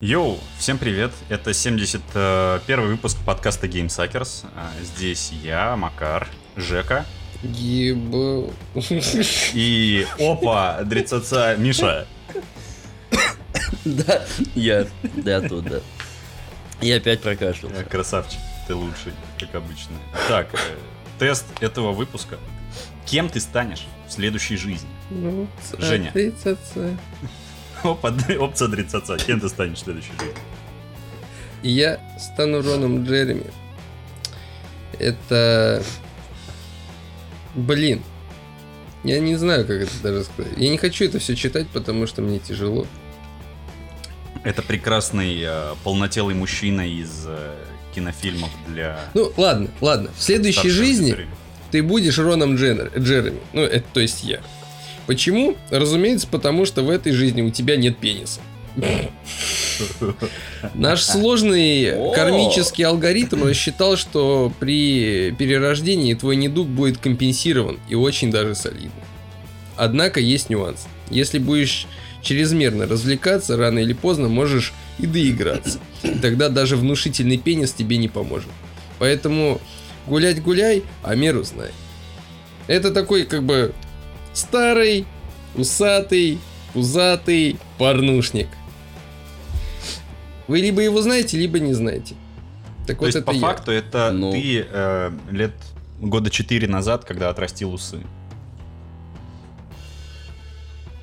Йоу, всем привет! Это 71 выпуск подкаста Game Suckers. А, Здесь я, Макар, Жека Ебал. и опа, дрицаца Миша. Да, я, да, тут, да. Я опять прокашлялся. Красавчик, ты лучший, как обычно. Так, э, тест этого выпуска. Кем ты станешь в следующей жизни? Ну, Женя. Опа, опция дрицаца. Кем ты станешь в следующей жизни? Я стану Роном Джереми. Это... Блин. Я не знаю, как это даже сказать. Я не хочу это все читать, потому что мне тяжело. Это прекрасный э, полнотелый мужчина из э, кинофильмов для... Ну, ладно, ладно. В следующей жизни ты будешь Роном Дженнер- Джереми. Ну, это то есть я. Почему? Разумеется, потому что в этой жизни у тебя нет пениса. Наш сложный кармический алгоритм рассчитал, что при перерождении твой недуг будет компенсирован и очень даже солидно. Однако есть нюанс. Если будешь чрезмерно развлекаться, рано или поздно можешь и доиграться. И тогда даже внушительный пенис тебе не поможет. Поэтому гулять гуляй, а меру знай. Это такой как бы старый, усатый, пузатый порнушник. Вы либо его знаете, либо не знаете. Так То вот есть, это по я. факту, это Ну. ты э, лет года 4 назад, когда отрастил усы.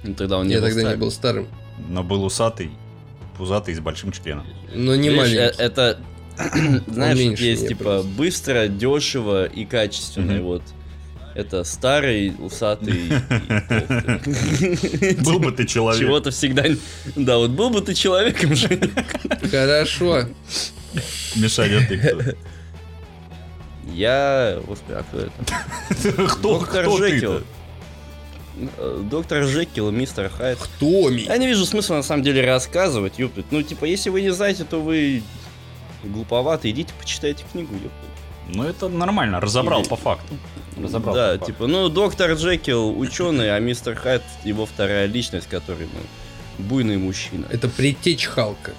Ну, Тогда он не я был тогда не старым. был старым. Но был усатый, пузатый с большим членом. Но не Видишь, э, маленький. Это, знаешь, есть типа просто. быстро, дешево и качественно. Мгм. Вот. Это старый, усатый. Был бы ты человек. Чего-то всегда... Да, вот был бы ты человеком же. Хорошо. Мишаня, ты кто? Я... Господи, а кто это? Кто, Доктор кто Жекил. Э, Доктор Жекил и мистер Хайд. Томми. Я не вижу смысла на самом деле рассказывать, ёптать. Ну, типа, если вы не знаете, то вы глуповаты. Идите, почитайте книгу, ёптать. Ну это нормально, разобрал Или- по факту. Разобрал Да, типа, ну, доктор Джекил ученый, а мистер Хайд его вторая личность, который, ну, буйный мужчина. Это предтечь Халка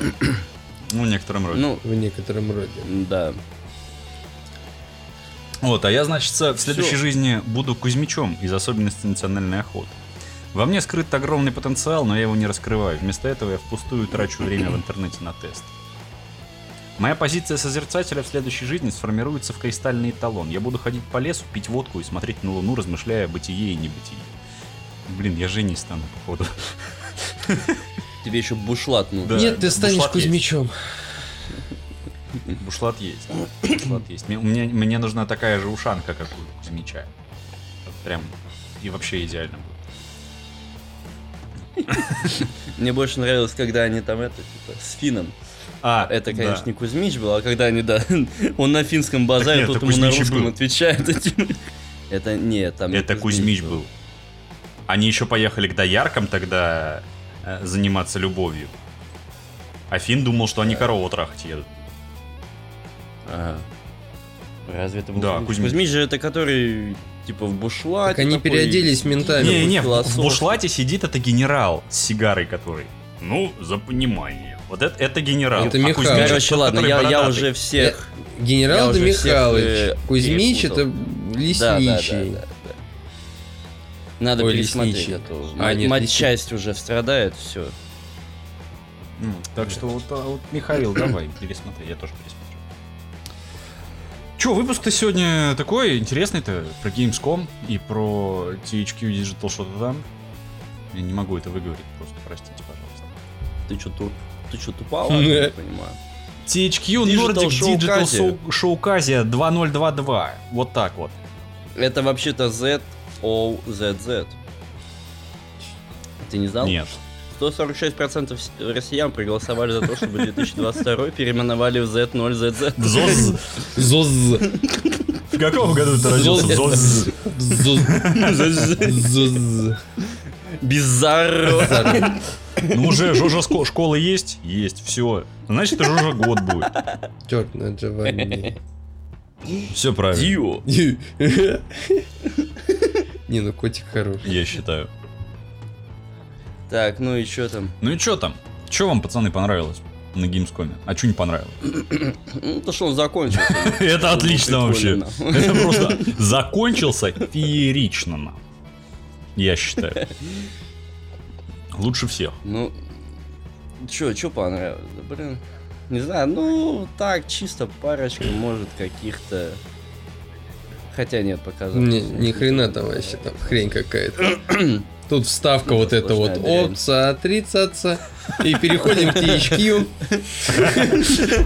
Ну, в некотором роде. Ну, в некотором роде. да. Вот, а я, значит, в следующей Всё. жизни буду Кузьмичом из особенностей национальной охоты. Во мне скрыт огромный потенциал, но я его не раскрываю. Вместо этого я впустую трачу время в интернете на тест. Моя позиция созерцателя в следующей жизни сформируется в кристальный эталон. Я буду ходить по лесу, пить водку и смотреть на луну, размышляя о бытие и небытие. Блин, я Женей стану, походу. Тебе еще бушлат нужен. Да, Нет, ты станешь бушлат есть. Кузьмичом. Бушлат есть. Бушлат есть. Мне, мне, мне нужна такая же ушанка, как у Кузьмича. Вот Прям и вообще идеально будет. Мне больше нравилось, когда они там это, типа, с финном. А, Это, да. конечно, не Кузьмич был, а когда они, да, он на финском базаре, Нет, тут ему на Кузьмич русском был. отвечает. Это, нет, там не Это Кузьмич был. Они еще поехали к дояркам тогда э, заниматься любовью. А Финн думал, что они корову трахать едут. Ага. Разве это был Да, Кузьмич? Кузьмич. Же это который, типа, в бушлате. Так они такой, переоделись ментами. Не, не, в, в бушлате сидит это генерал с сигарой, который. Ну, за понимание. Вот это, это генерал. Это А Михаил. Кузьмич это Короче, ладно, я, я уже всех... Генерал Я да уже всех, Михайлович. э, Кузьмич это Да, да, да, лесничий. да, да. Надо Ой, пересмотреть, лесничий. а то А, нет, матчасть уже страдает, все. Ну, так что вот, а, вот, Михаил, давай, пересмотри, я тоже пересмотрю. Че, выпуск-то сегодня такой интересный-то про Gamescom и про THQ Digital что-то там. Я не могу это выговорить, просто простите, пожалуйста. Ты что, туп... ты что? Ну, Я не понимаю. THQ Nordic Digital Showcase. Show- Showcase 2022. Вот так вот. Это вообще-то Z O Z Z. Ты не знал? Нет. 146% с- россиян проголосовали за то, чтобы 2022 переименовали в Z0ZZ. ЗОЗ. Зоз. В каком году ты родился? ЗОЗ. Зоз. Bizarro. Ну уже Жожа школа есть? Есть, все. Значит, это Жожа год будет. Черт на Джованни. Все правильно, Дио. Не, ну котик хорош. я считаю. Так, ну и что там? Ну и что там? Что вам, пацаны, понравилось на Gamescom? А что не понравилось? Ну, то, что он закончился. Это отлично вообще. Прикольно. Это просто закончился феерично. Я считаю. Лучше всех. Ну, чё, чё понравилось? Да, блин, не знаю, ну, так, чисто парочка, может, каких-то... Хотя нет, показалось. Ни, ни хрена там вообще там хрень какая-то. Тут вставка вот эта вот опца, отрицаться. И переходим к THQ.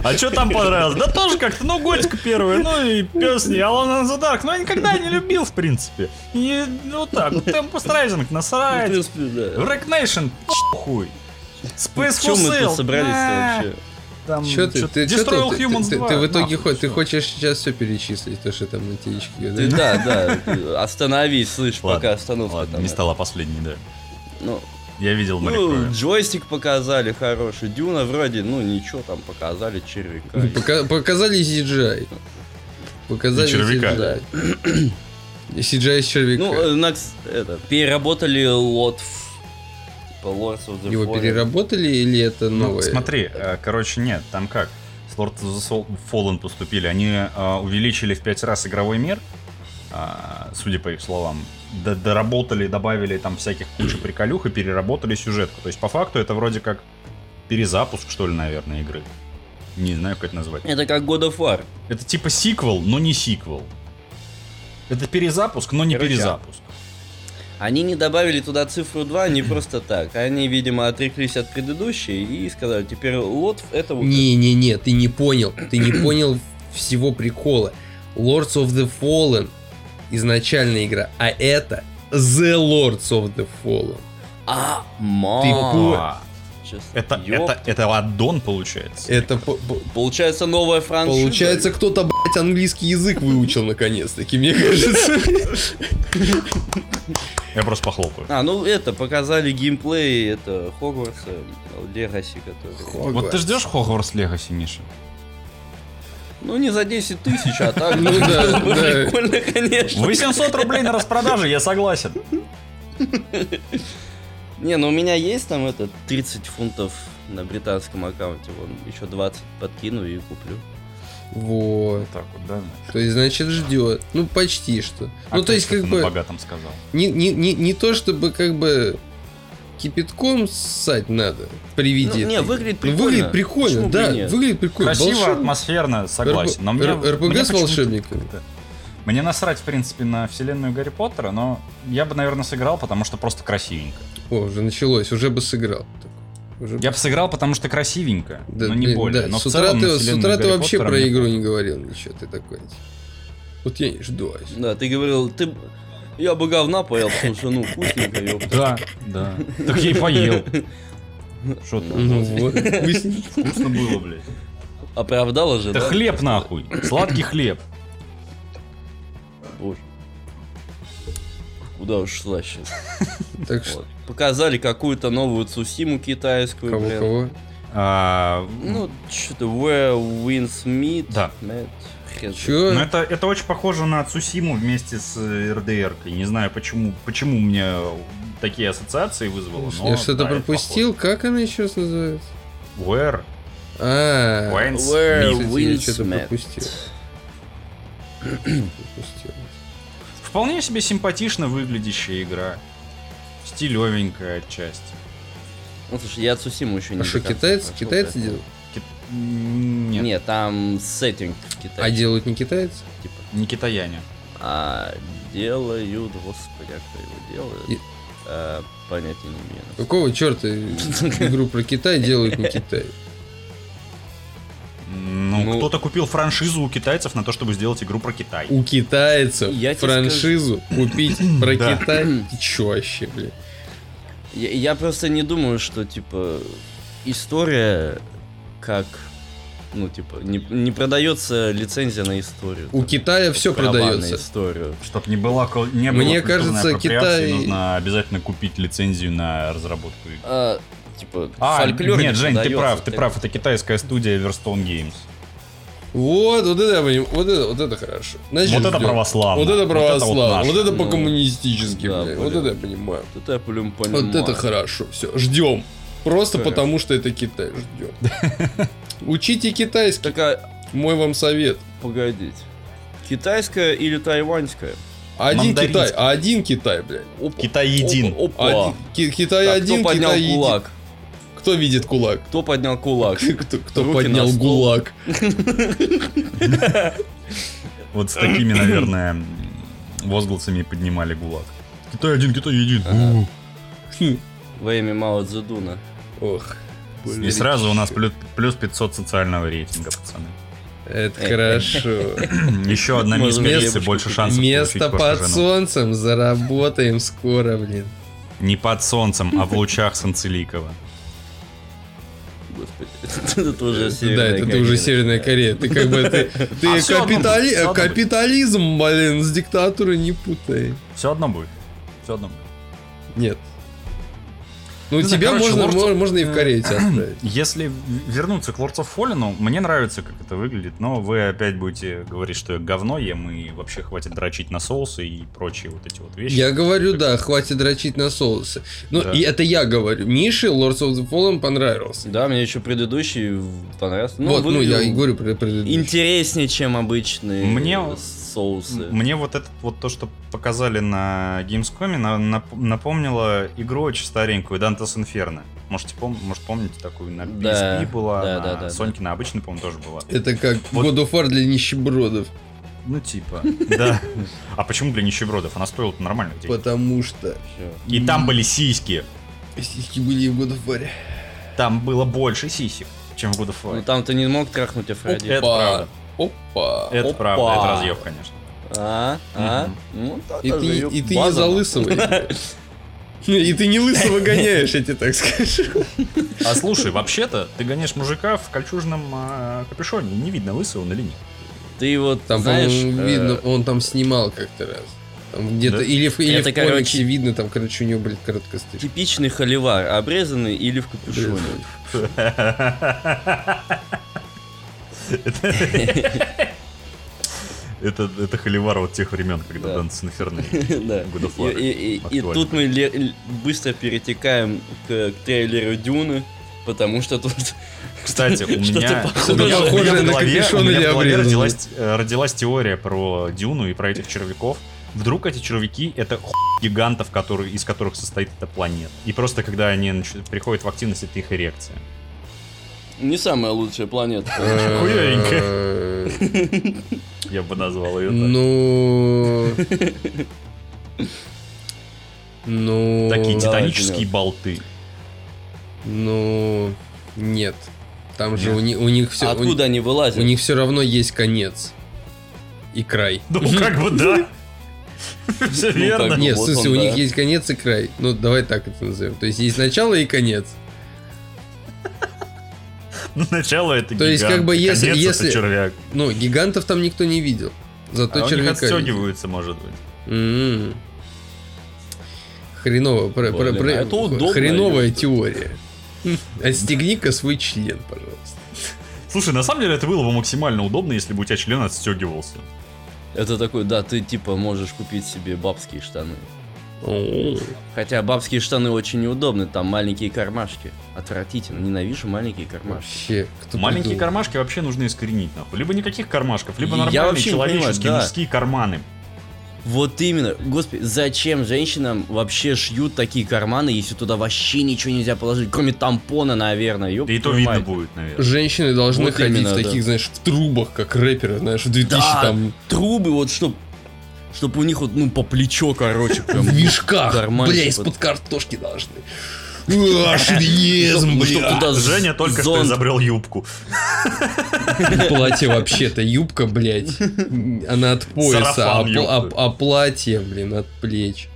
А что там понравилось? Да тоже как-то, ну, Готика первая, ну и пес не, in the Dark, ну, я никогда не любил, в принципе. И ну, вот так, Ну, в насрать, да. Wreck Nation, хуй. Space Чем мы тут собрались-то вообще? Там, Че ты, ты, чё ты, ты, Humans ты- 2, ты в итоге нахуй, хоть, ты хочешь сейчас все перечислить, то, что там на Ты, да? да, да, ты остановись, слышь, Ладно, пока остановка Ладно, там. не стала последней, да. Ну, Я видел ну, крови. джойстик показали хороший, Дюна вроде, ну, ничего там показали, червяка. Пока- показали CGI. Показали И червяка. CGI. CGI с червяка. Ну, э, Накс, это, переработали лот типа Lords of the Его Fallen. переработали или это Ну, новое? смотри, э, короче, нет, там как? С Lord of the Fallen поступили. Они э, увеличили в 5 раз игровой мир, а, судя по их словам. Д- Доработали, добавили там всяких кучу приколюх и переработали сюжетку. То есть, по факту, это вроде как перезапуск, что ли, наверное, игры. Не знаю, как это назвать. Это как God of War. Это типа сиквел, но не сиквел. Это перезапуск, но не Короче, перезапуск. Они не добавили туда цифру 2 не просто так. Они, видимо, отреклись от предыдущей и сказали, теперь лот это вот... Не-не-не, ты не понял. Ты не понял всего прикола. Lords of the Fallen изначальная игра, а это The Lords of the Fallen. А, ма. Ты Это, это, это аддон получается. Это по- по- Получается новая франшиза. получается кто-то, блядь, английский язык выучил наконец-таки, мне кажется. Я просто похлопаю. А, ну это, показали геймплей, это Хогвартса, Легаси, который... Вот ты ждешь Хогвартс Легаси, Миша? Ну, не за 10 тысяч, а так. Ну бы да. Прикольно, конечно. 800 рублей на распродаже, я согласен. Не, ну у меня есть там это 30 фунтов на британском аккаунте. Вон, еще 20 подкину и куплю. Вот. Так вот, да? То есть, значит, ждет. Ну, почти что. А Ну, то есть, как на бы, богатом сказал. не, не, не, не то, чтобы, как бы, кипятком ссать надо при виде Ну, не, выглядит Ну, прикольно. выглядит прикольно, Почему да, выглядит прикольно. Красиво, Волшебно. атмосферно, согласен. Но мне, Р- РПГ мне с волшебниками. Мне насрать, в принципе, на вселенную Гарри Поттера, но я бы, наверное, сыграл, потому что просто красивенько. О, уже началось, уже бы сыграл. Уже Я бы сыграл, потому что красивенько, Да, но не блин, более. да, Но с утра целом ты, с утра ты вообще Поттера про игру не говорил ничего, ты такой. Вот я не жду. Да, ты говорил, ты... Я бы говна поел, потому что, ну, вкусненько, ёпта. Да, да. Так я и поел. Что там? Ну вот. Вкусно было, блядь. Оправдала же, Это да? хлеб нахуй. Сладкий хлеб. Куда уж слаще. Так что. Показали какую-то новую Цусиму китайскую, кого, блин. кого? А, Ну, что-то Where Winds Meet. Да. Чё? Ну, это, это очень похоже на Цусиму вместе с РДР. -кой. Не знаю, почему, почему мне такие ассоциации вызвало. но Я что-то да, пропустил, как она еще называется? Where? А, Winds Where Meet. Кстати, я Winds что-то пропустил. пропустил. Вполне себе симпатично выглядящая игра. Стилевенькая отчасти. Ну, слушай, я Цусиму еще не А что, китайцы, прошел, китайцы поэтому- делают? Ки- Нет, Нет, там сеттинг А китайский. делают не китайцы? типа. не китаяне. А делают, господи, а кто его делает? И- А, понятия не имею. Какого черта игру про Китай делают не Китай? Ну, Ну- кто-то купил франшизу у китайцев на то, чтобы сделать игру про Китай. У китайцев Я франшизу купить про Да. Китай? Ты чё вообще, блин? Я, я просто не думаю, что, типа, история как... Ну, типа, не, не продается лицензия на историю. У там, Китая все продается. историю. Чтоб не было, кол- не было Мне кажется, Китай- нужно обязательно купить лицензию на разработку. А, типа, А, фольклор нет, не Жень, ты прав, ты так- прав, это китайская студия Everstone Games. Вот, вот это я понимаю, вот это, вот это хорошо. Значит, Вот это православно. Вот это Вот это вот православно, вот это Ну, по-коммунистически, да, блядь. Вот это я понимаю. Вот это я блин понимаю. Вот это хорошо. Все, ждем. Просто Хорошо. потому, что это Китай. Ждем. Учите китайский. Так, а, Мой вам совет. погодите. Китайская или тайваньская? Один. Китай, один Китай, блядь. Китай един. Опа. Один- Ки- Китай Так, один, кто поднял Китай един. Кто видит кулак? Кто поднял кулак? Кто, кто поднял гулаг? Вот с такими, наверное, возгласами поднимали ГУЛАГ. Китай один, Китай един. Во имя Мао Цзэдуна. Ох, И сразу у нас плюс, плюс 500 социального рейтинга, пацаны. это хорошо. Еще одна мисс девушку больше шансов Место под солнцем заработаем скоро, блин. Не под солнцем, а в лучах Санцеликова. Это уже Да, Северная это ты Корея. уже Северная Корея. Ты как бы ты, А капитализм, блин, с диктатурой не путай. Все одно будет. Все одно будет. Нет. Ну, Не знаю, тебя короче, можно, Lords можно и в Корею тебя отправить. Если вернуться к Lords of Fallen, мне нравится, как это выглядит, но вы опять будете говорить, что я говно ем, и вообще хватит дрочить на соусы и прочие вот эти вот вещи. Я говорю, да, хватит дрочить на соусы. Ну, Да. и это я говорю. Мише Lords of the Fallen понравился. Да, мне еще предыдущий понравился. вот, ну, я и говорю про предыдущий. Интереснее, чем обычные Мне- соусы. Мне вот это вот то, что показали на Gamescom, на- нап- напомнило игру очень старенькую, Dante's Inferno. Можете пом- может, помните такую? На PSP Да, была, да, на да, да, Соньке на обычной, по-моему, тоже была. Это как Вот. God of War для нищебродов. Ну, типа, да. А почему для нищебродов? Она стоила нормально денег. Потому что. И там были сиськи. сиськи были и в God of War. Там было больше сисек, чем в God of War. Ну там ты не мог трахнуть Афродиту. Это правда. Опа. Это Опа. правда, это разъеб, конечно. А? А? Ну, И ты, и ты не база. за лысого. И ты не лысого гоняешь, я тебе так скажу. А слушай, вообще-то, ты гоняешь мужика в кольчужном а, капюшоне. Не видно, лысый он или нет. Ты вот, Там, знаешь, по-моему, э, видно, он там снимал как-то раз. Там где-то, Да? или в, или Это, в комиксе короче, видно, там, короче, у него, блядь, короткая стрижка. типичный холивар, обрезанный или в капюшоне. Это, это холивар вот тех времен, когда Да. Дантес Инферно и Да. И, и- и- тут мы ле- быстро перетекаем к, к трейлеру Дюны, потому что тут... Кстати, у меня, у меня- у меня в голове, у меня в голове родилась, э, родилась теория про Дюну и про этих червяков. Вдруг эти червяки это хуй гигантов, которые, из которых состоит эта планета. И просто когда они приходят в активность, это их эрекция. Не самая лучшая планета. Э, Я бы назвал ее так. Ну... Ну... Такие титанические болты. Ну... Нет. Там же у, ни- у них все... Откуда они У вылазят? них все равно есть конец. И край. Ну, как бы да. Все Ну, верно. Нет, в смысле, у них есть конец и край. Ну, давай так это назовем. То есть есть начало и конец. Ну, Начало это То есть, гигант, как бы, если- конец это если- червяк. Ну, гигантов там никто не видел. Зато А у них червяка видел. отстегиваются, может быть. М. Хреново. про- про- про- а это удобно, Хреновая ёпта. теория. Отстегни-ка свой член, пожалуйста. Слушай, на самом деле это было бы максимально удобно, если бы у тебя член отстегивался. Это такой, да, ты типа можешь купить себе бабские штаны. Хотя бабские штаны очень неудобны, там маленькие кармашки. Отвратительно, ненавижу маленькие кармашки. Вообще, кто Маленькие придумал? кармашки вообще нужно искоренить, нахуй. Либо никаких кармашков, либо Я нормальные не понимаю, человеческие да. мужские карманы. Вот именно, господи, зачем женщинам вообще шьют такие карманы, если туда вообще ничего нельзя положить, кроме тампона, наверное, ёб Да и то видно будет, наверное. Женщины должны Вот ходить именно, в да. таких, знаешь, в трубах, как рэперы, знаешь, в 2000 Да, там... трубы, вот чтоб, чтоб у них вот, ну, по плечо, короче, прям. В мешках, бля, из-под картошки должны. А, шовинизм, бля. Женя только что изобрел юбку. Платье вообще-то, юбка, блядь, она от пояса, а, а- а платье, блин, от плеч.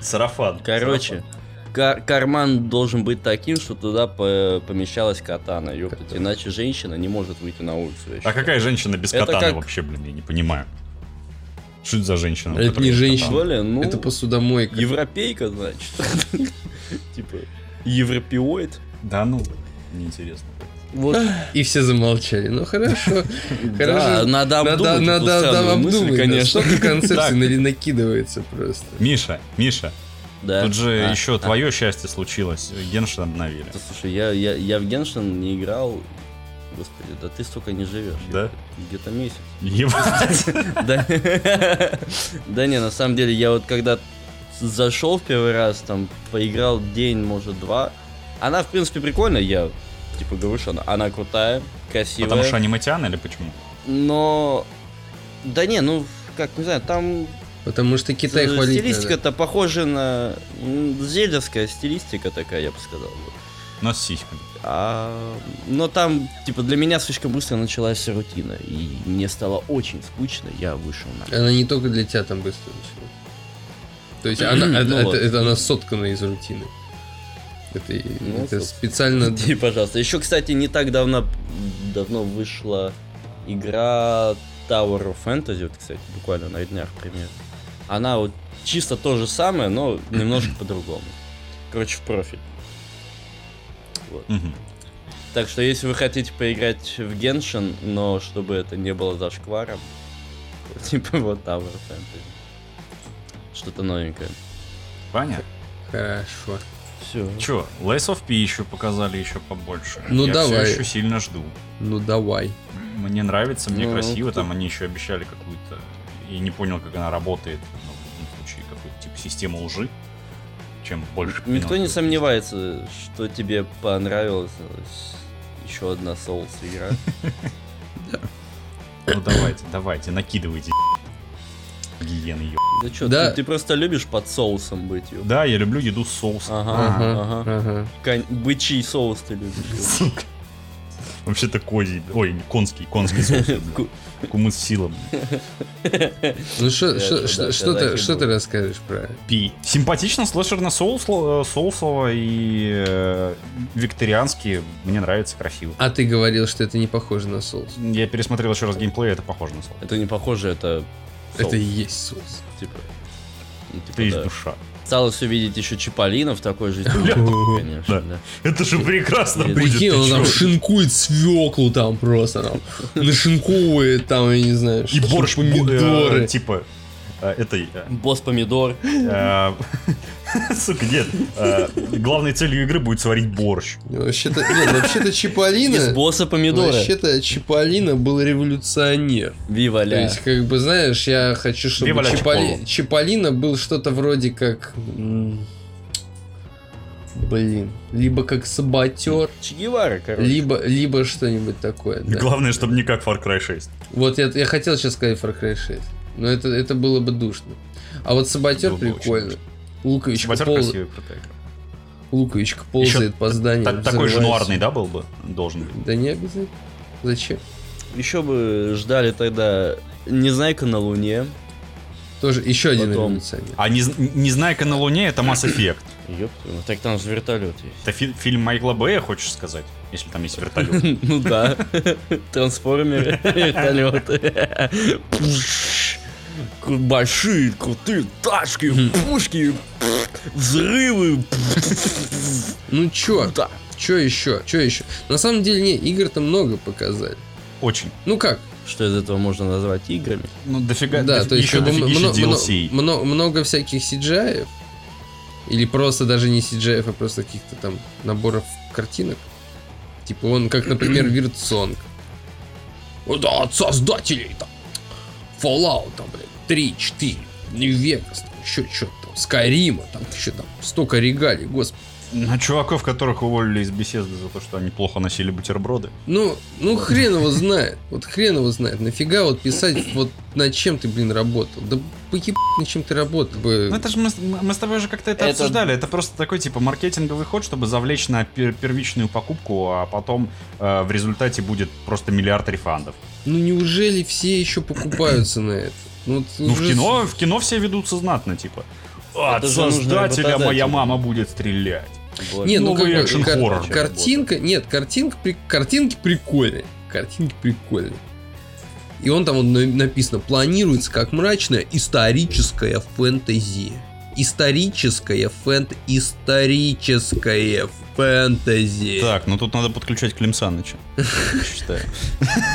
Сарафан. Короче, кар- карман должен быть таким, что туда по- помещалась катана, ёптать, иначе женщина не может выйти на улицу. А какая женщина без Это катаны как- вообще, блин, я не понимаю. Что это за женщина? Это не женщина. Блин, ну, Это посудомойка. европейка, значит. Типа, европеоид. Да ну, неинтересно. Вот, И все замолчали. Ну хорошо. да, Хорошо. надо обдумать Надо, обдумать. конечно. Концепций на- накидывается просто. Миша, Миша, Да. тут же А, еще а. твое счастье случилось. Геншин обновили. Слушай, я, я, я в Геншин не играл. Господи, да ты столько не живешь. Да? Где-то месяц. Ебать. Да. Да не, на самом деле, я вот когда зашел в первый раз, там, поиграл день, может, два. Она, в принципе, прикольная, я, типа, говорю, что она, она крутая, красивая. Потому что аниматян или почему? Но... Да не, ну, как, не знаю, там Потому что Китай хвалить надо. стилистика-то похожа на зельдовская стилистика такая, я бы сказал. вот. Но с сиськами. А, но там, типа, для меня слишком быстро началась рутина, и мне стало очень скучно, я вышел на... Она не только для тебя там быстро началась. То есть она, Ну это, вот. это- это она соткана из рутины. Это, и- Ну, это специально... И, пожалуйста. Еще, кстати, не так давно, давно вышла игра Tower of Fantasy, вот, кстати, буквально на днях пример. Она вот чисто то же самое, но немножко по-другому. Короче, в профиль. Мгм. Так что, если вы хотите поиграть в Genshin, но чтобы это не было зашкваром, то типа вот Tower Fantasy. Что-то новенькое. Ваня? Хорошо. Все. Че, Lace of P еще показали еще побольше. Ну, Я давай. все еще сильно жду. Ну давай. Мне нравится, мне Ну, красиво, тут- там они еще обещали какую-то... Я не понял, как она работает, но в любом случае, какую-то типа систему лжи. Чем больше... Никто не сомневается, что тебе понравилась еще одна Souls игра. Ну давайте, давайте, накидывайте. Гиены, ё. Да что, Да. ты, ты просто любишь под соусом быть. ё. Да, я люблю еду с соусом. Ага, Ага, ага. ага. Кон- Бычий соус ты любишь. Сука. Вообще-то козий, ой, конский, конский соус. Кумыс с силом. Ну что Это это ты хибо. что ты расскажешь про? Пи. Симпатично, слэшерно соус, соусово и э, викторианский. Мне нравится, красиво. А ты говорил, что это не похоже на соус. Я пересмотрел еще раз геймплей, это похоже на соус. Это не похоже, это. Это и есть соус. Типа, ну, типа, Это есть душа. Осталось увидеть еще Чиполлино в такой же Бля. конечно, Да. да. Это же прекрасно будет. Прикинь, он там шинкует свеклу там просто там. Нашинковывает там, я не знаю, И борщ, помидоры. э, типа, э, этой... э, Босс помидор. Сука, нет. э, Главной целью игры будет сварить борщ. Вообще-то, нет, вообще-то Из Чиполлино... босса помидора. Вообще-то Чиполлино был революционер. То Виваля. есть, как бы, знаешь, я хочу, чтобы Вива Чиполи-. Чиполлино был что-то вроде как... Блин, либо как саботер, Че Гевара, короче. либо, либо что-нибудь такое. да. Главное, чтобы не как Far Cry 6. Вот я, я хотел сейчас сказать Far Cry 6, но это, это было бы душно. А вот саботер бы очень. Луковичка, Саботер пол- красивый, крутая игра. Луковичка ползает по зданию. Так- Такой же нуарный, да, был бы? Должен быть. Да не обязательно. Зачем? Еще бы ждали тогда Незнайка на Луне. Тоже еще один Потом. революционер. А не, Незнайка на Луне это Mass Effect. Ёпта, ну так там же вертолет есть. Это фи- фильм Майкла Бэя, хочешь сказать? Если там есть вертолет. Ну да. Трансформеры, вертолеты. Большие, крутые тачки, пушки, взрывы. Ну чё? Да. Чё еще? Чё еще? На самом деле, не, игр-то много показали. Очень. Ну как? Что из этого можно назвать играми? Ну, дофига, да, доф- то есть еще как бы дофигища мно- мно- DLC. мно- много всяких CGI, или просто даже не CGI, а просто каких-то там наборов картинок. Типа он, как, например, Виртсонг. Вот да, от создателей там. Fallout, там, блин, 3, 4, New Vegas, там, еще что-то там, Скайрима, там, еще там, столько регалий, господи. На чуваков, которых уволили из беседы за то, что они плохо носили бутерброды. Ну, ну хрен его знает. Вот хрен его знает. Нафига вот писать, вот над чем ты, блин, работал? Да поебать, над чем ты работал. бы. Ну это же мы, с- мы с тобой уже как-то это, Это- обсуждали. Это просто такой типа маркетинговый ход, чтобы завлечь на пер- первичную покупку, а потом э, в результате будет просто миллиард рефандов. Ну неужели все еще покупаются на это? Ну, Ну в кино, в кино все ведутся знатно, типа. От Это же нужно создателя моя мама будет стрелять. Вот. Не, ну как новый бы кар- картинка, нет, картинка, при- картинки прикольные, картинки прикольные. И он там вот на- написано, планируется как мрачная историческая фэнтези. Историческая фэнт... Историческое фэнтези. Так, ну тут надо подключать Клим Саныча. Считаю.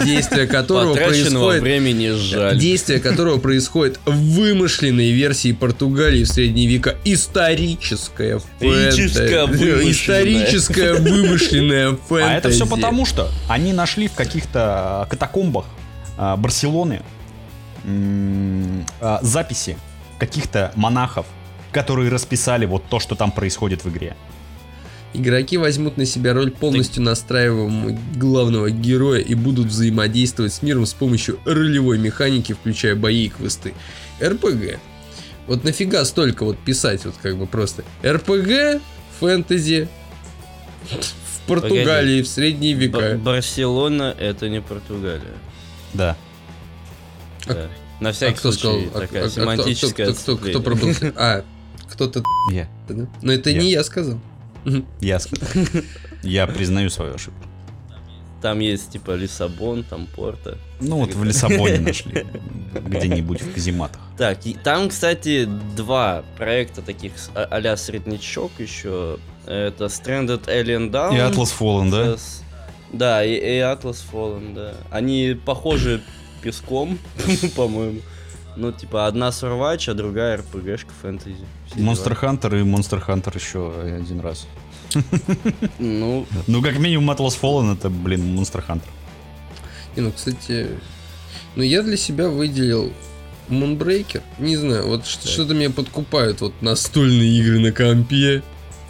Действие которого происходит... времени жаль. Действие которого происходит в вымышленной версии Португалии в средние века. Историческая Историческая фэнтези. вымышленная. Историческая вымышленная фэнтези. А это все потому, что они нашли в каких-то катакомбах а, Барселоны а, записи каких-то монахов, которые расписали вот то, что там происходит в игре. Игроки возьмут на себя роль полностью настраиваемого главного героя и будут взаимодействовать с миром с помощью ролевой механики, включая бои и квесты. РПГ. Вот нафига столько вот писать вот как бы просто. РПГ, фэнтези, в Португалии, в средние Б- века. Барселона это не Португалия. Да. А- Да. На А всякий кто сказал? случай а- такая а- а кто- семантическая кто, кто, кто, кто пробыл? А, кто-то... Я. да? Но это Я. не я сказал. Я сказал. Я признаю свою ошибку. Там есть типа Лиссабон, там Порто. Ну вот в Лиссабоне нашли. Где-нибудь в казематах. Так, и там, кстати, два проекта таких а- а-ля среднячок еще. Это Stranded Alien Down. И Atlas Fallen, да? С- Да, и, и Atlas Fallen, да. Они похожи песком, по-моему. Ну, типа, одна Survivor, а другая RPG-шка фэнтези. Дела. Hunter и Monster Hunter еще один раз. Ну, Ну, как минимум, Atlas Fallen это, блин, Monster Hunter. Не, ну, кстати, ну я для себя выделил Moonbreaker. Не знаю, вот что-то меня подкупают вот настольные игры на компе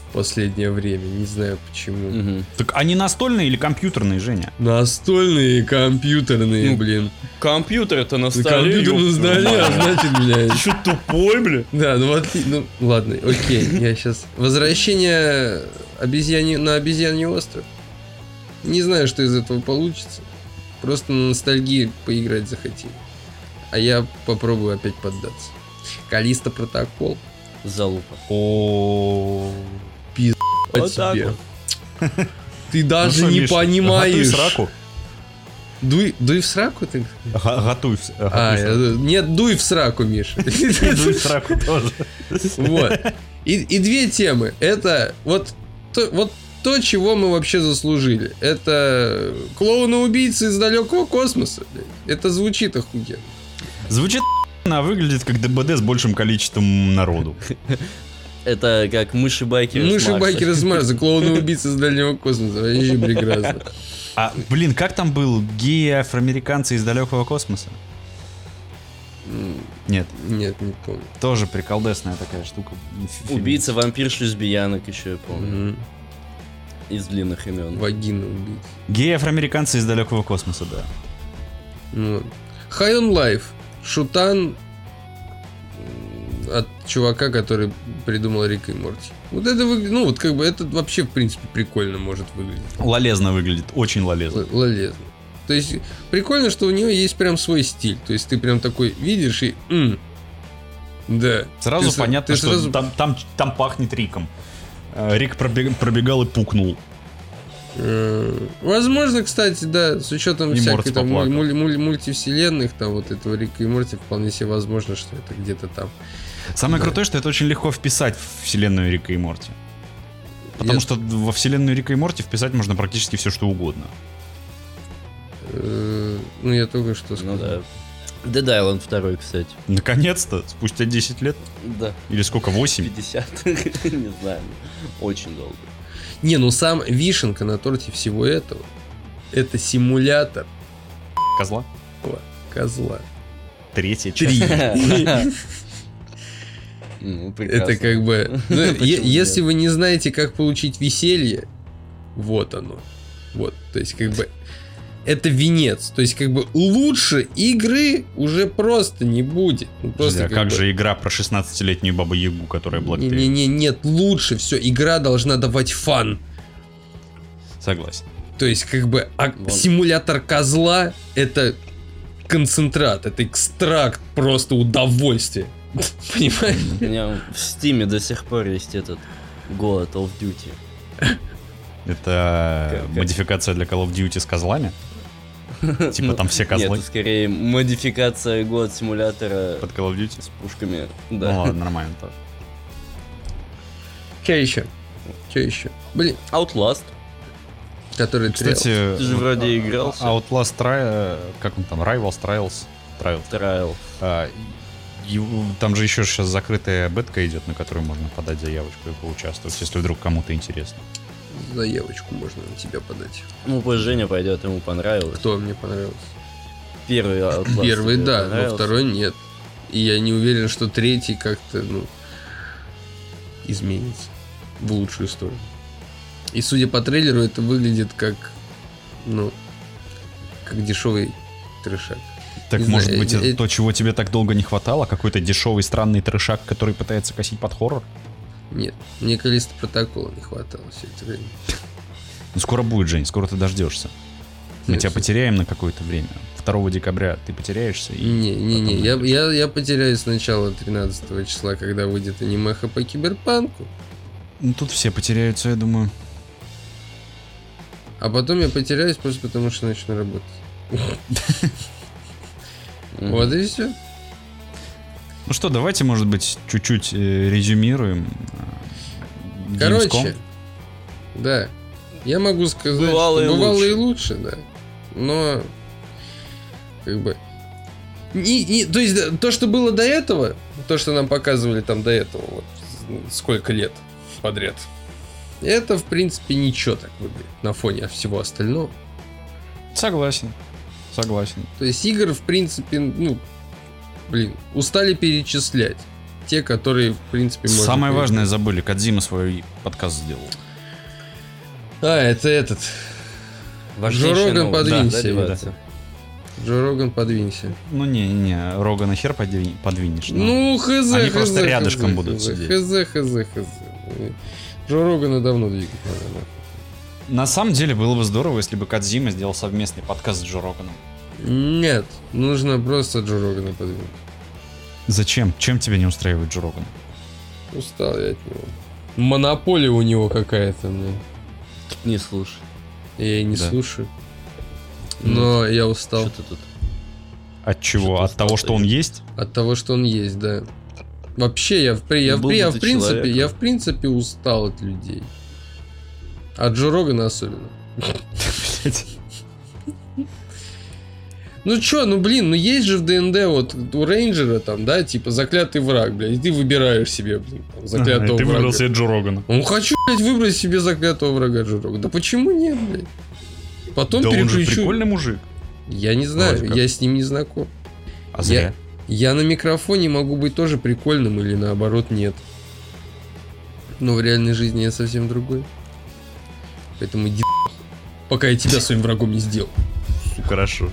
последнее время. Не знаю почему. мгм. Так они настольные или компьютерные, Женя? Настольные, компьютерные, Ну, блин. Компьютер-то на Ну, столе. Компьютер на столе, а значит, блядь. Что тупой, бля? Да, ну вот, ну ладно, окей, я сейчас... Возвращение обезьяне... на обезьяний остров. Не знаю, что из этого получится. Просто на ностальгии поиграть захотел. А я попробую опять поддаться. Калиста протокол. Залупа. О, По Вот тебе. вот. Ты даже Ну что, не понимаешь. Сраку. Дуй, дуй в сраку ты? Га- Готуй. в- сраку. э, нет, дуй в сраку, Миша. Дуй в сраку тоже. Вот. И, и две темы. Это вот то, вот то, чего мы вообще заслужили. Это клоуны-убийцы из далекого космоса. Это звучит охуенно. Звучит а выглядит как ДБД с большим количеством народу. Это как мыши-байкеры с Мыши Марса. байкеры с Марса, клоуны-убийцы из дальнего космоса. Вообще прекрасно. А, блин, как там был? Геи афроамериканцы из далекого космоса? Нет, Нет, не помню. тоже приколдесная такая штука. Убийца, вампирш, лесбиянок еще, я помню. Мгм. Из длинных имен. Вагина убийца. Геи афроамериканцы из далекого космоса, да. Ну, High on Life. Шутан от чувака, который придумал Рик и Морти. Вот это выглядит, ну вот как бы это вообще в принципе прикольно может выглядеть. Лолезно выглядит, очень лолезно. Л- Лолезно. То есть прикольно, что у нее есть прям свой стиль. То есть ты прям такой видишь и... м, да. Сразу Ты понятно, ты что сразу- там, там, там пахнет Риком. Э, Рик пробег- пробегал и пукнул. Э, Возможно, кстати, да, с учетом И всякой там муль- муль- мультивселенных, там вот этого Рика и Морти, вполне себе возможно, что это где-то там. Самое Да. крутое, что это очень легко вписать в вселенную Рика и Морти. Потому Я- что во вселенную Рика и Морти вписать можно практически все, что угодно. э, Ну, я только что сказал. Ну да. Dead Island 2, кстати. Наконец-то, спустя 10 лет, Да. или сколько, 8? 50. Не знаю. Очень долго. Не, ну сам вишенка на торте всего этого, это симулятор Козла? козла. Третья часть. Ну, прекрасно. Это как бы... ну, если вы не знаете, как получить веселье, вот оно. Вот, то есть как бы... Это венец. То есть как бы лучше игры уже просто не будет. Ну, просто а как бы- же игра про 16-летнюю бабу Ягу, которая Black Tail? Не-не-не, нет, лучше все. Игра должна давать фан. Согласен. То есть, как бы, а Вон. симулятор козла это концентрат, это экстракт просто удовольствия. Понимаешь? У меня в Стиме до сих пор есть этот God of Duty. Это Как- модификация для Call of Duty с козлами? Типа там все Нет, козлы это скорее модификация God симулятора под Call of Duty? с пушками. Ну Да. ладно, нормально тоже. Че еще? Че еще? Блин, Outlast. который Кстати, Ты же вроде игрался. Outlast Tri... Как он там? Rivals, Trials? Trials. Трайл. А, и там же еще сейчас закрытая бетка идет, на которую можно подать заявочку и поучаствовать, если вдруг кому-то интересно. Заявочку можно на тебя подать. Ну, пусть Женя пойдет, ему понравилось. Кто мне понравился? Первый Outlast Первый, да, но второй нет. И я не уверен, что третий как-то, ну, изменится в лучшую сторону. И судя по трейлеру, это выглядит как, ну, как дешевый трешак. Так может быть, это то, чего тебе так долго не хватало? Какой-то дешевый странный трешак, который пытается косить под хоррор? Нет, мне Калиста протокола не хватало все это время. Ну скоро будет, Жень, скоро ты дождешься. Мы тебя потеряем на какое-то время. 2 декабря ты потеряешься и... Не, не, не, я, я, я потеряюсь с начала 13 числа, когда выйдет анимеха по киберпанку, Ну, тут все потеряются, я думаю. а потом я потеряюсь просто потому, что начну работать. Мгм. Вот и все. Ну что, давайте, может быть, чуть-чуть э, резюмируем. э, Короче, Gamescom. да, я могу сказать, Бывало что и бывало лучше. и лучше, да. Но, как бы, не, не- то есть то, что было до этого, то, что нам показывали там до этого, вот, сколько лет подряд, это, в принципе, ничего так выглядит на фоне всего остального. Согласен. Согласен. То есть игр, в принципе, ну, блин, устали перечислять. Те, которые, в принципе, можно Самое перечислить. важное забыли. Кадзима свой подкаст сделал. А, это этот. Важнейшая Джо Роган, новость. подвинься, Да, ребята. Джо Роган, подвинься. Ну не-не, Рога на хер подвинь- подвинешь. Ну, хз, Они хз, просто хз, рядышком хз, будут хз, сидеть. Хз, хз, хз. Джо Рогана давно двигать надо. На самом деле было бы здорово, если бы Кадзима сделал совместный подкаст с Джо Роганом. Нет, нужно просто Джо Рогана подвинуть. Зачем? Чем тебя не устраивает Джо Роган? Устал я от него. Монополия у него какая-то, блин. Не слушай. Я и не Да. слушаю. Но я устал Что ты тут? От чего? Что-то От того, что он есть? от того, что он есть, да. Вообще, я в, я, в, я в принципе, человеком. я в принципе устал от людей. От Джо Рогана особенно. Ну чё, ну блин, ну есть же в ДНД вот у рейнджера там, да, типа заклятый враг, блядь, и ты выбираешь себе, блин, там, заклятого Ты врага. выбрал себе Джо Рогана. Ну хочу, блядь, выбрать себе заклятого врага Джо Рогана. Да почему нет, блядь? Потом Да он же переключу. прикольный мужик. Я не знаю, Вроде как. я с ним не знаком. А зря. Я на микрофоне могу быть тоже прикольным или наоборот нет. Но в реальной жизни я совсем другой. Поэтому иди пока я тебя своим врагом не сделал. Хорошо.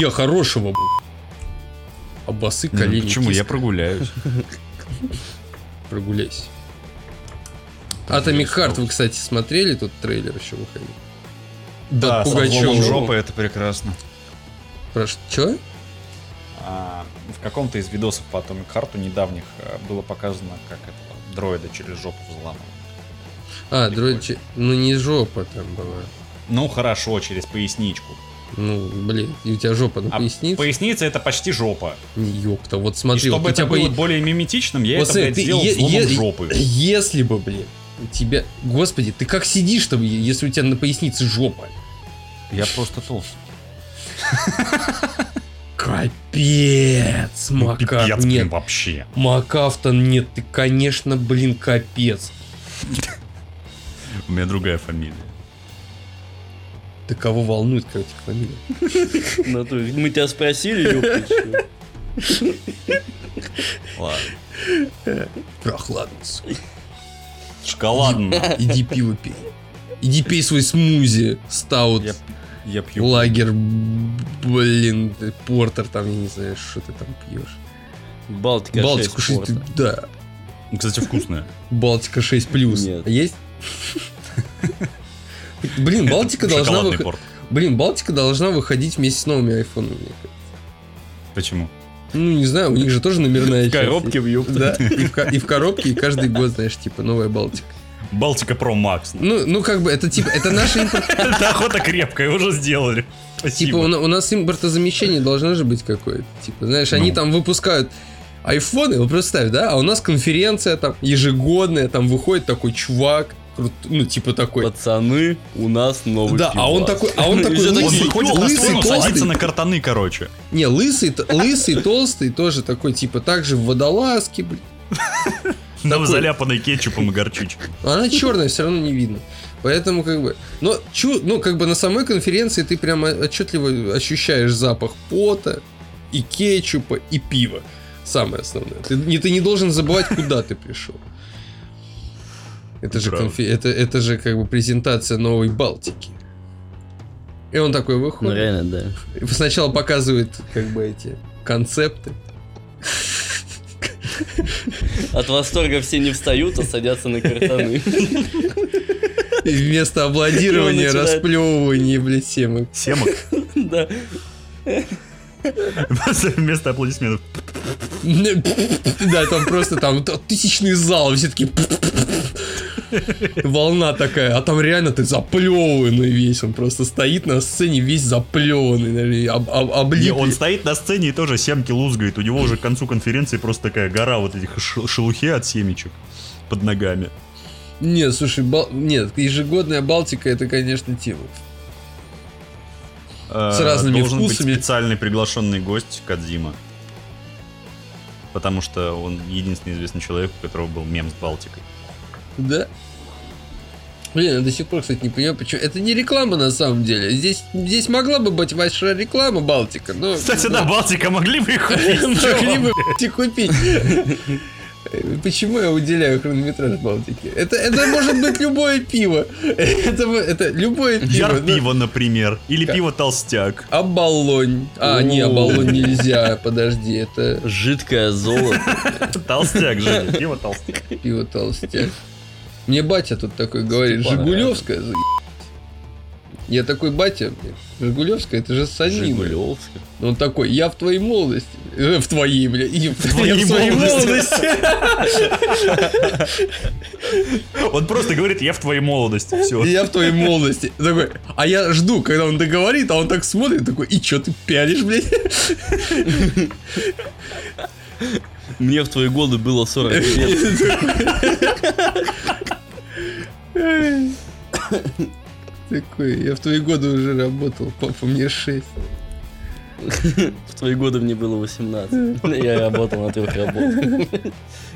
Я хорошего, б***ь. А басы Ну, колени. почему? Я киска. прогуляюсь. Прогуляйся. Atomic Heart, вы, кстати, смотрели тот трейлер еще выходил? Да, Под с жопы это прекрасно. Про чё? А, в каком-то из видосов по Atomic Heart недавних а, было показано, как это дроида через жопу взламывают. А, дрочи. Ну не жопа там была. Ну хорошо, через поясничку. Ну, блин, и у тебя жопа на А пояснице? поясница это почти жопа. Ёпта, вот И смотри, вот чтобы у это тебя было по- более миметичным, я Вот это, блядь, ты сделал е- взломом е- жопы. Если бы, блин, у тебя... Господи, ты как сидишь там, если у тебя на пояснице жопа? Я просто толстый. Капец, Ну, Макар, пипец, блин, нет. вообще. Макафта нет, ты, конечно, блин, капец. У меня другая фамилия. Ты кого волнует, тебя фамилия? Ну, то есть Мы тебя спросили? Ладно. Прохладно, сука. Шоколадно. Иди пиво пей. Иди пей свой смузи, стаут, Я, я пью. лагер, блин, портер там, я не знаю, что ты там пьешь. Балтика Балтику 6 6, ты, порта. да. Кстати, вкусная. Балтика 6 плюс. Нет. А есть? Блин, Балтика должна выходить. Блин, Балтика должна выходить вместе с новыми айфонами. Почему? Ну, не знаю, у них же тоже номерная В коробке в ёпта. Да, и в, ко- и в коробке, и каждый год, знаешь, типа, новая Балтика. Балтика Про Макс. Ну, ну как бы, это типа, это наша импорт... Это охота крепкая, уже сделали. Типа, у нас импортозамещение должно же быть какое-то. Типа, знаешь, они Ну. там выпускают айфоны, вот представь, да, а у нас конференция там ежегодная, там выходит такой чувак, крут- ну, типа такой. Пацаны, у нас новый Да, а он такой- а он такой лысый, на лысый, толстый. садится на картаны, короче. Не, лысый, лысый, толстый, тоже такой, типа, также в водолазке, блин. Такой. заляпанной кетчупом и горчичкой. Она черная, все равно не видно. Поэтому, как бы, но, чу, ну, как бы на самой конференции ты прямо отчетливо ощущаешь запах пота и кетчупа и пива. Самое основное. Ты, не, ты не должен забывать, куда ты пришел. Это же, конфе- это, это же как бы презентация новой Балтики. И он такой Ну выходит. реально, да. и Сначала показывает как бы эти концепты. От восторга все не встают, а садятся на картаны. И вместо аплодирования расплевывания, блядь, семок. Семок. Да. Вместо аплодисментов. Да, там просто там тысячный зал, все таки волна такая, а там реально ты заплеванный весь, он просто стоит на сцене весь заплеванный, об- об- Не, он стоит на сцене и тоже семки лузгает. У него уже к концу конференции просто такая гора вот этих шелухи от семечек под ногами. Нет, слушай, Бал- нет, ежегодная Балтика это, конечно, тема. С разными Э, Должен вкусами. быть специальный приглашенный гость Кадзима. Потому что он единственный известный человек, у которого был мем с Балтикой. Да? Блин, я до сих пор, кстати, не понимаю, почему. Это не реклама на самом деле. Здесь, здесь могла бы быть ваша реклама Балтика, но... Кстати, да, Балтика, могли бы их купить? Могли бы купить. Почему я уделяю хронометраж Балтики? Это, это может быть любое пиво. Это, это любое пиво. Яр ну, пиво, например. Или Как? пиво толстяк. Оболонь. А, не, оболонь нельзя. Подожди, это Жидкое золото. Толстяк же. Пиво толстяк. пиво толстяк. Мне батя тут такой говорит, Степан, Жигулевская, заебись». Я такой, батя, Жигулевская, это же санина. Жигулевская. Он такой, я в твоей молодости. Э, В твоей, бля. И в твоей своей молодости. Он просто говорит, я в твоей молодости. Все. Я в твоей молодости. Такой, а я жду, когда он договорит, а он так смотрит, такой, и чё ты пялишь, блядь? Мне в твои годы было 40 лет. Такой, я в твои годы уже работал, папа, мне 6. В твои годы мне было 18. Я работал на трех работах.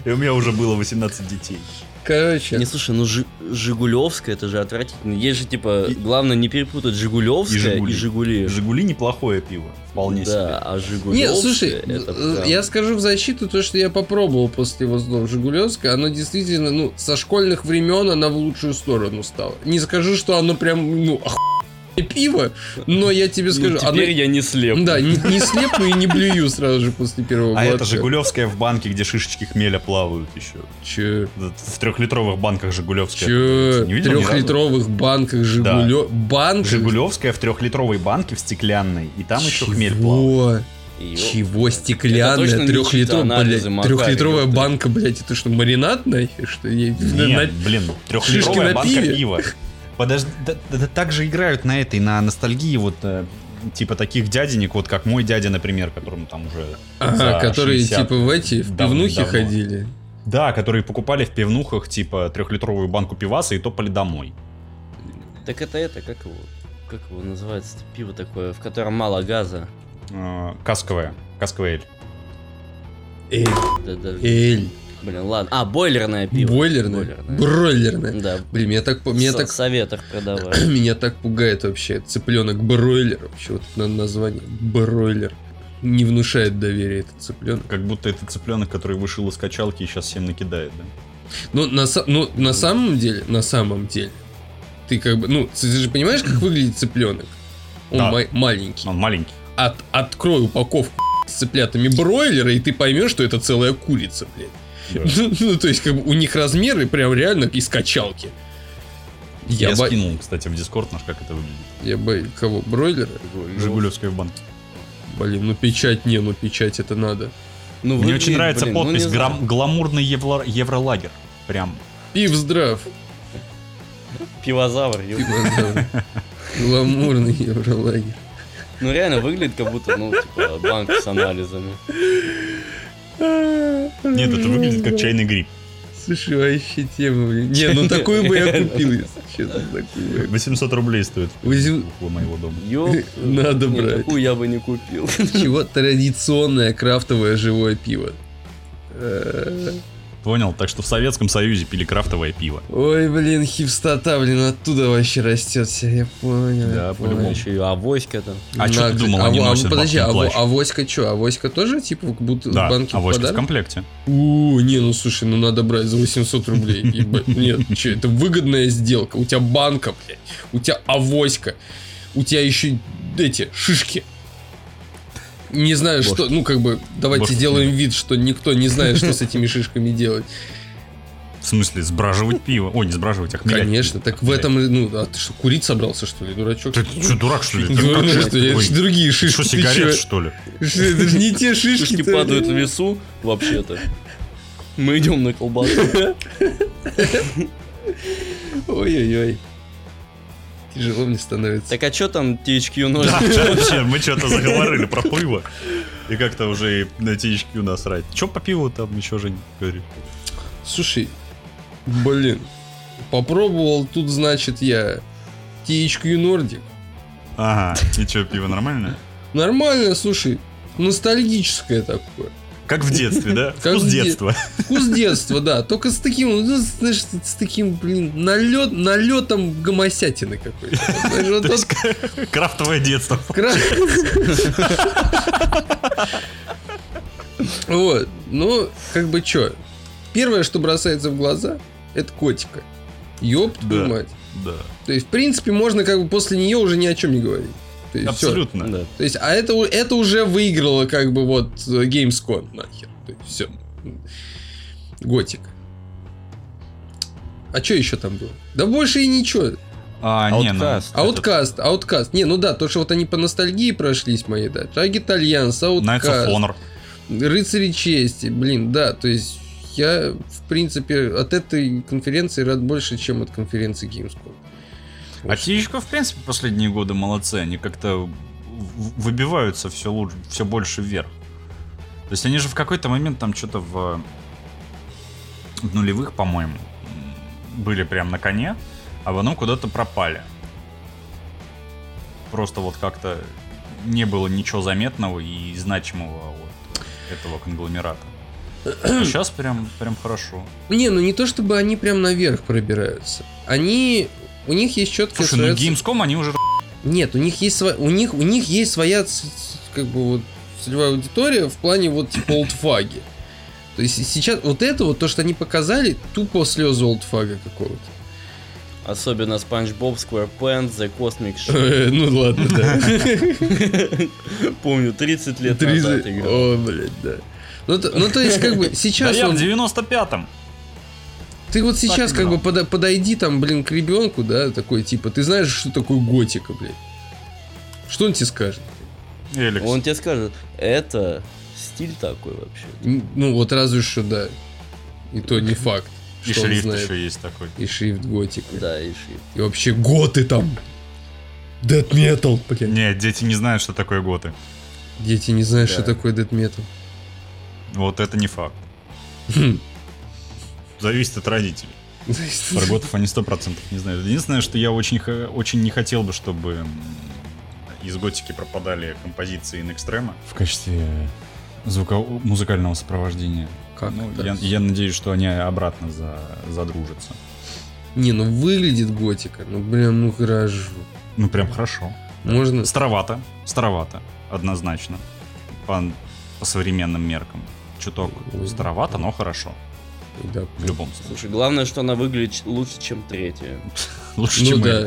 И у меня уже было 18 детей. Короче, Не, слушай, ну Жи- Жигулевская, это же отвратительно. Есть же, типа, И- главное не перепутать Жигулевская И и Жигули. Жигули. Жигули неплохое пиво. Вполне себе. Да, а Жигулевская... не, слушай, это прям- я скажу в защиту то, что я попробовал после его снова Жигулевское, оно действительно, ну, со школьных времен она в лучшую сторону стала. Не скажу, что оно прям, ну, охуенное пиво, но я тебе Ну, скажу, теперь оно- я не слеп. Да, не, не слепну и не блюю сразу же после первого А это. Жигулевская в банке, где шишечки хмеля плавают еще. Че? В трехлитровых банках Жигулевская. Че? Не В видел трехлитровых банках Жигулев... Банк? Жигулевская в трехлитровой банке в стеклянной. И там еще хмель плавает. Чего? Чего стеклянная трехлитровая, блядь, трехлитровая банка, блядь, это что, маринад нахер, что Нет, на- блин, трехлитровая банка пива. Подожди, да, да- так же играют на этой, на ностальгии вот э, типа таких дяденек, вот как мой дядя, например, которому там уже Ага, которые 60. типа в эти, в пивнухи давным-давно. ходили. Да, которые покупали в пивнухах типа трехлитровую банку пиваса и топали домой. Так это это, как его? Как его называется? это Пиво такое, в котором мало газа. Э, Касковая, касковая эль. Эль, Да, да. эль, Блин, ладно. А, бойлерное пиво. бойлерная, Бойлерное. бройлерная. Да. Блин, меня так, меня в так, со- советах продавали. меня так пугает вообще цыпленок бройлер, вообще вот на название бройлер. Не внушает доверия этот цыпленок. Как будто это цыпленок, который вышел из качалки и сейчас всем накидает, да? Ну, на, ну, на самом деле, на самом деле, ты как бы, ну, ты же понимаешь, как выглядит цыпленок? Он Да. ма- маленький. Он маленький. От, открой упаковку с цыплятами бройлера, и ты поймешь, что это целая курица, блядь. Ну, то есть, как бы у них размеры прям реально из качалки. Я, Я, бо- скинул, кстати, в Дискорд наш, как это выглядит. я боюсь, кого? Бройлера? Жигулевская в банке. Блин, ну печать не, ну печать это надо. Ну, Мне выглядит, очень нравится блин, ну, подпись знаю. грам- «Гламурный евро- евролагер». Прям. Пив здрав. Пивозавр. ё- Гламурный евролагерь. Ну реально выглядит как будто, ну, типа, банк с анализами. Нет, это выглядит как чайный гриб. Слушай, вообще тема, блин. Не, ну такую бы я купил, если честно. Такую бы я 800 рублей стоит Возьм- около моего дома. Ёп. Надо брать. Такую я бы не купил. Чего? Традиционное крафтовое живое пиво. Понял, так что в Советском Союзе пили крафтовое пиво. Ой, блин, хипстота, блин, оттуда вообще растет вся, я понял. Да, я по-любому. понял. Еще и авоська там. А чё ты думал, они во- носят Подожди, а, авоська что? Авоська тоже, типа, как будто Да, в банке а войска в комплекте. У, не, ну слушай, ну надо брать за 800 рублей. ебать. Нет, что, это выгодная сделка. У тебя банка, блядь. У тебя авоська. У тебя еще эти шишки. Не знаю, что, ну как бы, давайте Бошки. сделаем вид, что никто не знает, что с этими шишками делать. В смысле, сбраживать пиво? Ой, не сбраживать, а хмелять. Конечно, так в этом, ну, а ты что, курить собрался, что ли, дурачок? Ты что, дурак, что ли? Ты же- что, это Ой, ж другие шишки. что, сигарет, что ли? Это же не те шишки. Шишки падают в лесу, вообще-то. Мы идем на колбасу. Ой-ой-ой. Тяжело мне становится. Так а что там THQ 0? Да, вообще, мы что-то заговорили про пиво. И как-то уже и на THQ насрать. Че по пиву там еще же говорит? Слушай, блин, попробовал тут, значит, я THQ Nordic. Ага, и что, пиво нормальное? Нормально, слушай, ностальгическое такое. Как в детстве, да? Как Вкус де- детства. Вкус детства, да, только с таким, ну, знаешь, с таким, блин, налет, налетом гомосятины какой-то. Крафтовое детство. Вот, ну, как бы чё, первое, что бросается в глаза, это котика. Ёб твою мать. Да, То есть, в принципе, можно как бы после нее уже ни о чем не говорить. То есть, абсолютно. Да. То есть, а это, это уже выиграло как бы вот Gamescom нахер. То есть, все. Готик. А что еще там было? Да больше и ничего. А, не, ну, Outcast. ауткаст. Не, ну да, то, что вот они по ностальгии прошлись мои, да. Target Alliance, Knights of ауткаст, Honor. Рыцари чести, блин, да, то есть я, в принципе, от этой конференции рад больше, чем от конференции Gamescom. А THQ, в принципе, последние годы молодцы. Они как-то выбиваются все лучше, все больше вверх. То есть они же в какой-то момент там что-то в, в нулевых, по-моему, были прям на коне, а потом куда-то пропали. Просто вот как-то не было ничего заметного и значимого от этого конгломерата. Сейчас прям, прям хорошо. Не, ну не то чтобы они прям наверх пробираются. Они... У них есть четкая Слушай, ну своя... Gamescom они уже Нет, у них есть своя... У них, у них есть своя как бы вот целевая аудитория в плане вот типа олдфаги. То есть сейчас вот это вот, то, что они показали, тупо слезы олдфага какого-то. Особенно Спанч Боб, SquarePants, The Cosmic Show. Ну ладно, да. Помню, 30 лет назад за- играл. О, блядь, да. Ну, то- ну, то есть, как бы, Да сейчас я в он- 95-м. Ты вот сейчас как бы подойди там, блин, к ребенку, да, такой типа, ты знаешь, что такое готика, блядь? Что он тебе скажет? Эликс. Он тебе скажет, это стиль такой вообще. Ну, вот разве что, да. И то не факт. И что он шрифт знает. еще есть такой. И шрифт готика. Да, и шрифт. И вообще готы там. Dead Metal, блядь. Нет, дети не знают, что такое готы. Дети не знают, Да. что такое Dead Metal. Вот это не факт. Зависит от родителей. Про готов они сто процентов не знают. Единственное, что я очень, очень не хотел бы, чтобы из готики пропадали композиции extrema в качестве звука музыкального сопровождения. Как Ну, я, я надеюсь, что они обратно за, задружатся. Не, ну выглядит готика. Ну, прям, ну хорошо. Ну, прям хорошо. Можно... Старовато, старовато, однозначно. По, по современным меркам. Чуток старовато, но хорошо. Да. В любом случае. Слушай, главное, что она выглядит лучше, чем третья. Лучше, Ну чем да.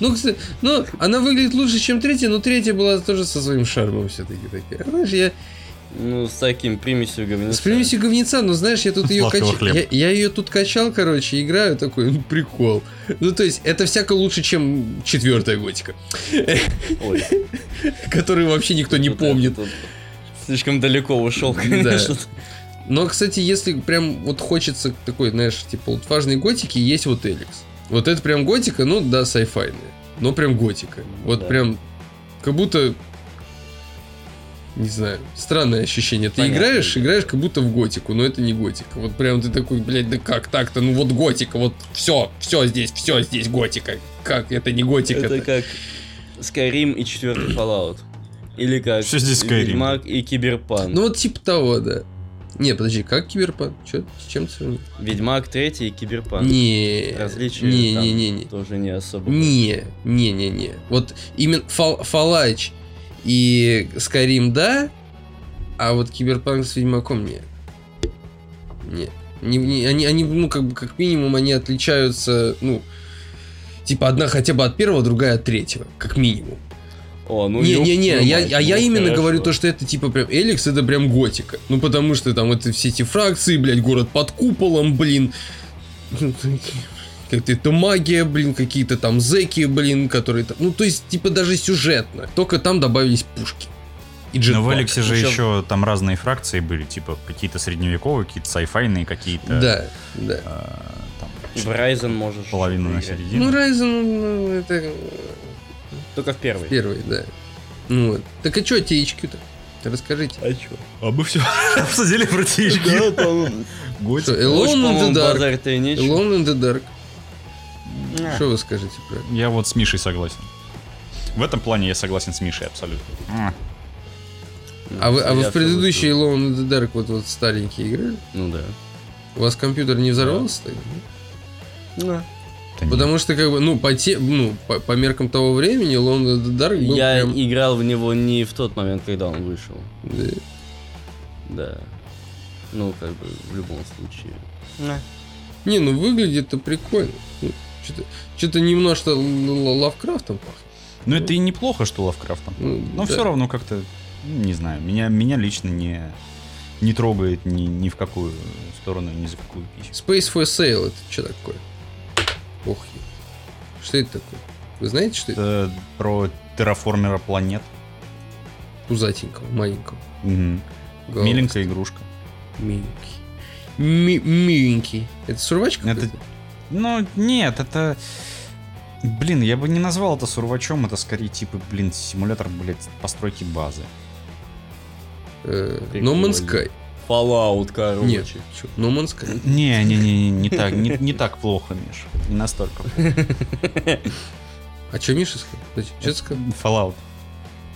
Ну, кстати, ну, она выглядит лучше, чем третья, но третья была тоже со своим шармом все-таки такая. Знаешь, я Ну, с таким примесью говнеца. с примесью говнеца, но знаешь, я тут ее качал. Я, я ее тут качал, короче, играю такой, ну, прикол. Ну, то есть, это всяко лучше, чем четвертая готика, Ой, которую вообще никто не помнит. Слишком далеко ушел, конечно. Но, кстати, если прям вот хочется такой, знаешь, типа олдфажной готики, есть вот Эликс. Вот это прям готика, ну да, сайфайная. Но прям готика. Вот Да. прям как будто не знаю, странное ощущение. Ты Понятно, играешь, да. играешь как будто в готику, но это не готика. Вот прям ты такой, блядь, да как так-то? Ну вот готика, вот все, все здесь, все здесь готика. Как это не готика? Это как Skyrim и четвертый Fallout. Или как Всё здесь Skyrim. Ведьмак и Киберпанк. Ну вот типа того, да. Не, подожди, как киберпанк? Чё, с чем сравнить? Ведьмак третий и Киберпанк. Не, Различия не, не, не, не. тоже не особо. Не, не, не, не. Вот именно Fall, Fallout и Skyrim, да, а вот Киберпанк с Ведьмаком не. Не. Не, не- они, они, ну, как бы, как минимум, они отличаются, ну, типа, одна хотя бы от первого, другая от третьего, как минимум. О, ну Не-не-не, ёб твою я, а я ну, именно хорошо. говорю то, что это типа прям Эликс, это прям готика. Ну потому что там это все эти фракции, блядь, город под куполом, блин. Как-то это магия, блин, какие-то там зеки, блин, которые там... Ну, то есть, типа, даже сюжетно. Только там добавились пушки. И Но в Эликсе же Причем- еще там разные фракции были, типа какие-то средневековые, какие-то сайфайные, какие-то... Да, да. а, там, В Ryzen можешь половину на середину. Ну, Ryzen, ну, это Только в первый. первый, да. Ну, вот. Так а что THQ-то? Расскажите. А чё? А мы все обсудили про THQ. Да, там... Готик. Что, Alone in the Dark. и. Alone in the Dark. Что вы скажете про это? Я вот с Мишей согласен. В этом плане я согласен с Мишей абсолютно. А, вы, а вы в предыдущий всё Alone in the Dark вот, вот старенькие играли? вот- Ну да. У вас компьютер не взорвался тогда? Да. Да нет. Потому что, как бы, ну, по, те, ну, по, по меркам того времени, in the Dark был Я прям... играл в него не в тот момент, когда он вышел. Да. Да. Ну, как бы, в любом случае. Не, ну выглядит-то прикольно. Ну, что-то, немножко Лавкрафтом пахнет. Ну это и неплохо, что Лавкрафтом. Ну, Но да. все равно как-то, ну, не знаю, меня, меня лично не, не трогает ни, ни в какую сторону, ни за какую пищу. Space for Sale, это что такое? Ох, ё. что это такое? Вы знаете, что это? Это про терраформера планет. Пузатенького, маленького. Голова. Миленькая игрушка. Миленький. Ми- миленький. Это сурвачка? Это-? Ну, нет, это... Блин, я бы не назвал это сурвачом, это скорее типа, блин, симулятор, блядь, постройки базы. Э, No. Man's Sky. Fallout, короче. Нет, чё, No Man's Sky. Не, не, не, не, не так, не, не так плохо, Миш. Не настолько. А что Миша сказал? Что сказал? Fallout.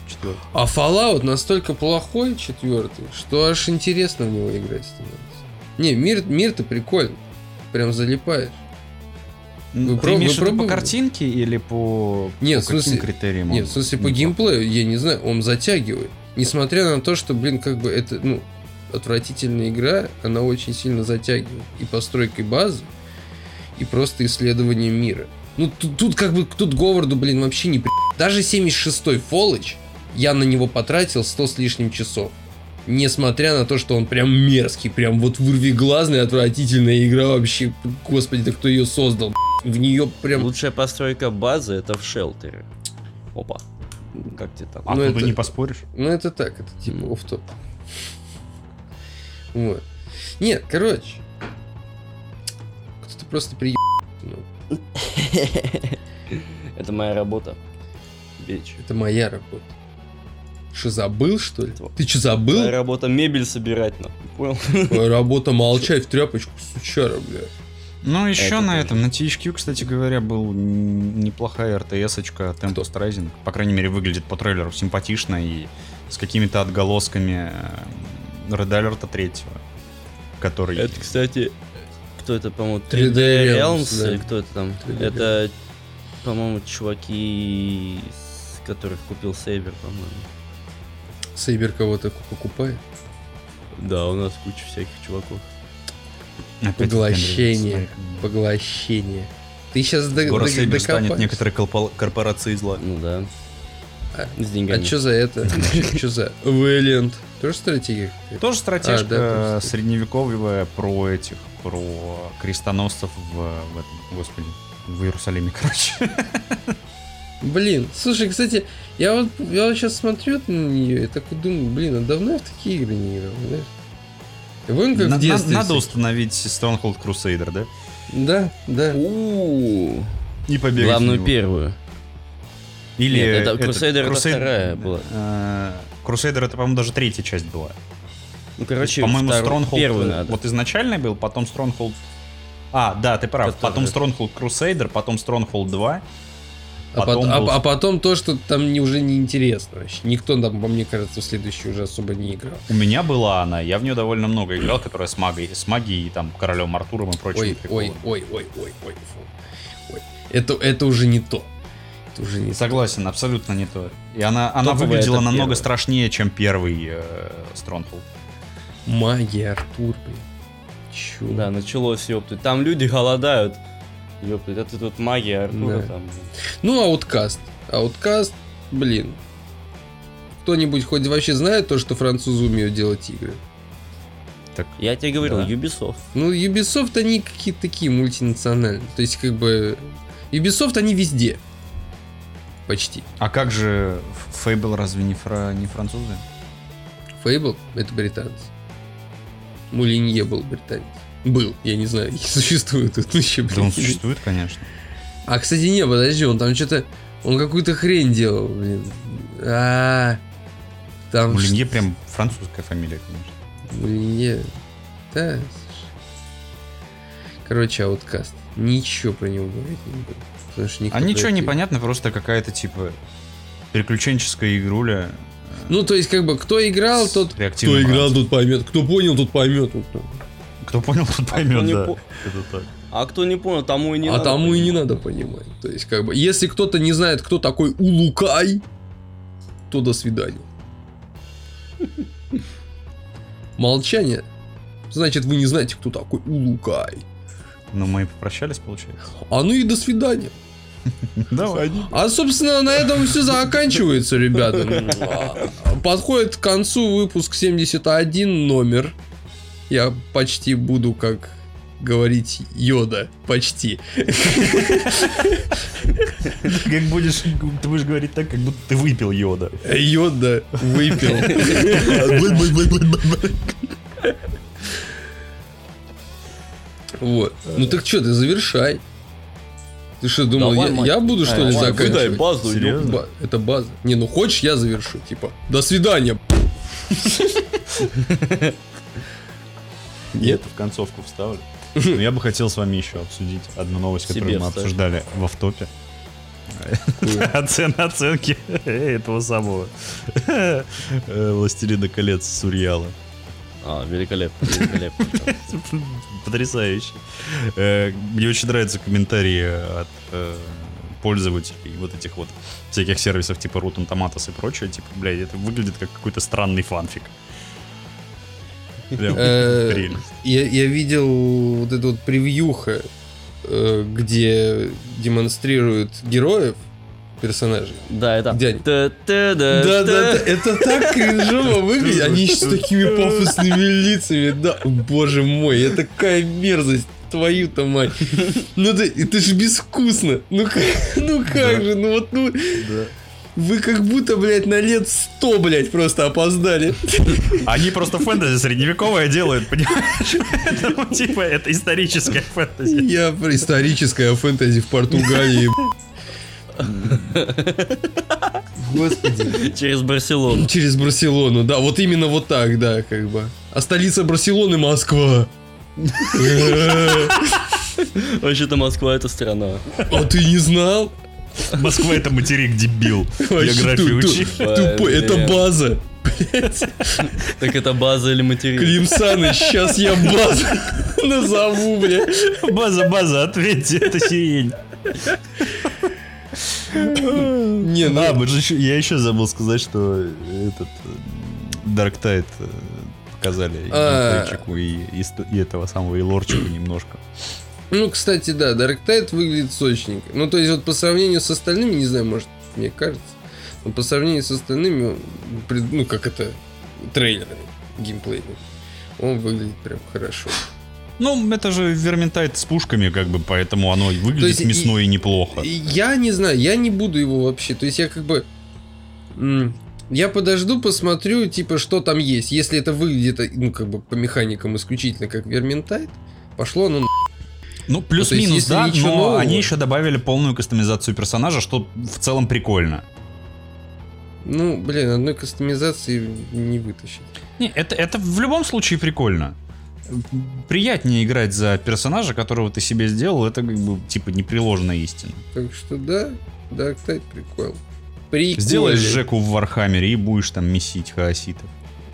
Четвертый. А Fallout настолько плохой, четвертый, что аж интересно в него играть становится. Не, мир, мир-то прикольный. Прям залипаешь. Вы Ты проб- имеешь вы по картинке или по, Нет, по смысле- каким критериям? Нет, в смысле, по геймплею, я не знаю, он затягивает. Несмотря на то, что, блин, как бы это, ну, отвратительная игра, она очень сильно затягивает. И постройкой базы, и просто исследованием мира. Ну, тут, тут как бы, тут Говарду, блин, вообще не при... Даже 76-й Фоллэч, я на него потратил 100 с лишним часов. Несмотря на то, что он прям мерзкий, прям вот вырвиглазная, отвратительная игра вообще. Господи, да кто ее создал? В нее прям... Лучшая постройка базы это в шелтере. Опа. Как тебе там? А Ну, это- не поспоришь. Ну, это так, это типа оф топ Вот. Нет, короче. Кто-то просто при... Ну, Это моя работа. Бич. это моя работа. Что, забыл, что ли? Ты что, Моя забыл? работа мебель собирать, нахуй. Понял? Твоя работа молчать в тряпочку, сучара, бля. Ну, еще Это на тоже. этом, на THQ, кстати говоря, был неплохая РТС-очка Tempest Rising. По крайней мере, выглядит по трейлеру симпатично и с какими-то отголосками э, Red Alert 3, который... Это, кстати, кто это, по-моему, 3D 3D Realms, да. или кто это там? 3D Это, по-моему, чуваки, которых купил Сейбер, по-моему. Сейбер кого-то покупает. Да, у нас куча всяких чуваков. Опять Поглощение. Поглощение. Ты сейчас до, Скоро до- Сейбер станет некоторой корпорацией зла. Ну да. А- С деньгами. А что за это? Что за... Вэлиант. Тоже стратегия? Тоже стратежка А, да, средневековая про этих, про крестоносцев в, в этом, господи, в Иерусалиме, короче. Блин, слушай, кстати, я вот, я вот сейчас смотрю на нее и такой думаю, блин, а давно я в такие игры не играл, знаешь? Помню, как На- в детстве... Надо всякие- установить Stronghold Crusader, да? Да, да. У-у-у. И побегать Главную в него. первую. Или Нет, это Crusader это Crusade- вторая была. Crusader это, по-моему, даже третья часть была. Ну, короче, По-моему, Stronghold первый э, надо. вот изначальный был, потом Stronghold... А, да, ты прав. Который- Потом Stronghold Crusader, потом Stronghold 2. А, Потом пот- а- был- а потом то, что там не, уже не интересно вообще. Никто там, по мне кажется, в следующий уже особо не играл. У меня была она, я в нее довольно много играл, которая с магией, с магией, и там, королем Артуром и прочим. Ой, ой, ой, ой, ой, ой, фу. Ой. Это, это уже не то. Уже не то. Согласен, абсолютно не то. И она, она выглядела намного первая. страшнее, чем первый э, Stronghold. Магия, Артур, блин. Чё? Да, началось, ёптать. Там люди голодают. Ёптать, это тут магия Артура Да. там. Ну, ауткаст. Ауткаст, блин. Кто-нибудь хоть вообще знает то, что французы умеют делать игры? Так, Я тебе говорил, Да. Ubisoft. Ну, Ubisoft, они какие-то такие мультинациональные. То есть, как бы... Ubisoft, они везде. Почти. а как же Fable разве не, фра- не французы? Fable — это британцы. Мулинье был британец. Был, я не знаю, существует тут еще, Да он существует, конечно. А, кстати, не, подожди, он там что-то... Он какую-то хрень делал, блин. А, там... Мулинье прям французская фамилия, конечно. Мулинье... Да, слушай. Короче, ауткаст. Ничего про него говорить не буду. Потому что никто А ничего это- не понятно, просто какая-то типа приключенческая игруля. Ну, то есть, как бы, кто играл, тот... Кто играл, ранцем. тот поймет. Кто понял, тот поймет. Кто понял, тот кто поймет, не да. по- Это так. А кто не понял, тому и не а надо. тому и не понимать. надо понимать. То есть, как бы, если кто-то не знает, кто такой Улукай, то до свидания. Молчание. Значит, вы не знаете, кто такой Улукай. Ну, мы и попрощались, получается. А ну и до свидания. Давай. А, собственно, на этом все заканчивается, ребята. Подходит к концу выпуск 71 номер. Я почти буду как говорить Йода. Почти. Как будешь, ты будешь говорить так, как будто ты выпил йода. Йода выпил. Вот. Ну так что, ты завершай. Ты что, думал, Давай, я, мать. я буду, что А, ли, Выдай заканчивать? базу, Серьезно? Ба- это база. Не, ну хочешь, я завершу. Типа, до свидания. Нет, в концовку вставлю. Но я бы хотел с вами еще обсудить одну новость, Себе которую мы обсуждали в автопе. Оцен, оценки этого самого э, Властелина колец Сурьяла. А, великолепно, великолепно. Потрясающе. Э, Мне очень нравятся комментарии от э, пользователей вот этих вот всяких сервисов типа Rotten Tomatoes и прочее. Типа, блядь, это выглядит как какой-то странный фанфик. Э. Я, я видел вот эту вот превьюха, где демонстрируют героев, персонажей. Да, это... Где они? Да, да, да, та. это так кринжово выглядит. Они еще с такими пафосными лицами, да. Боже мой, это такая мерзость. Твою-то мать. Ну да, это же безвкусно. Ну как, ну как Да. же, ну вот, ну... Вы как будто, блядь, на лет 100, блядь, просто опоздали. Они просто фэнтези средневековое делают, понимаешь? Поэтому, типа, это историческое фэнтези. Я про историческое фэнтези в Португалии. Господи. Через Барселону. Через Барселону, да, вот именно вот так, да, как бы. А столица Барселоны Москва. Вообще-то Москва это страна. А ты не знал? Москва это материк, дебил. Вообще Географию учи. Тупой, это база. Так это база или материк? Клим Саныч, сейчас я базу назову, бля. База, база, ответьте, это сирень. Не, А, ну, еще, я еще забыл сказать, что этот Dark Tide э, показали и А. и, и этого самого, и лорчику немножко. ну, кстати, да, Dark Tide выглядит сочненько. Ну, то есть, вот по сравнению с остальными, не знаю, может, мне кажется, но по сравнению с остальными, ну, как это, трейлерами геймплейными, он выглядит прям хорошо. Ну, это же Vermintide с пушками, как бы, поэтому оно выглядит есть и- мясно и неплохо. Я не знаю, я не буду его вообще. То есть я как бы... Я подожду, посмотрю, типа, что там есть. Если это выглядит, ну, как бы, по механикам исключительно как Vermintide, пошло оно на... Ну, плюс-минус, Ну, да, но нового. они еще добавили полную кастомизацию персонажа, что в целом прикольно. Ну, блин, одной кастомизации не вытащить. Не, это, это в любом случае прикольно. Приятнее играть за персонажа, которого ты себе сделал, это как бы типа непреложная истина. Так что да, Dark Tide прикол. Прикольно. Сделаешь Жеку в Warhammer е и будешь там месить хаоситов.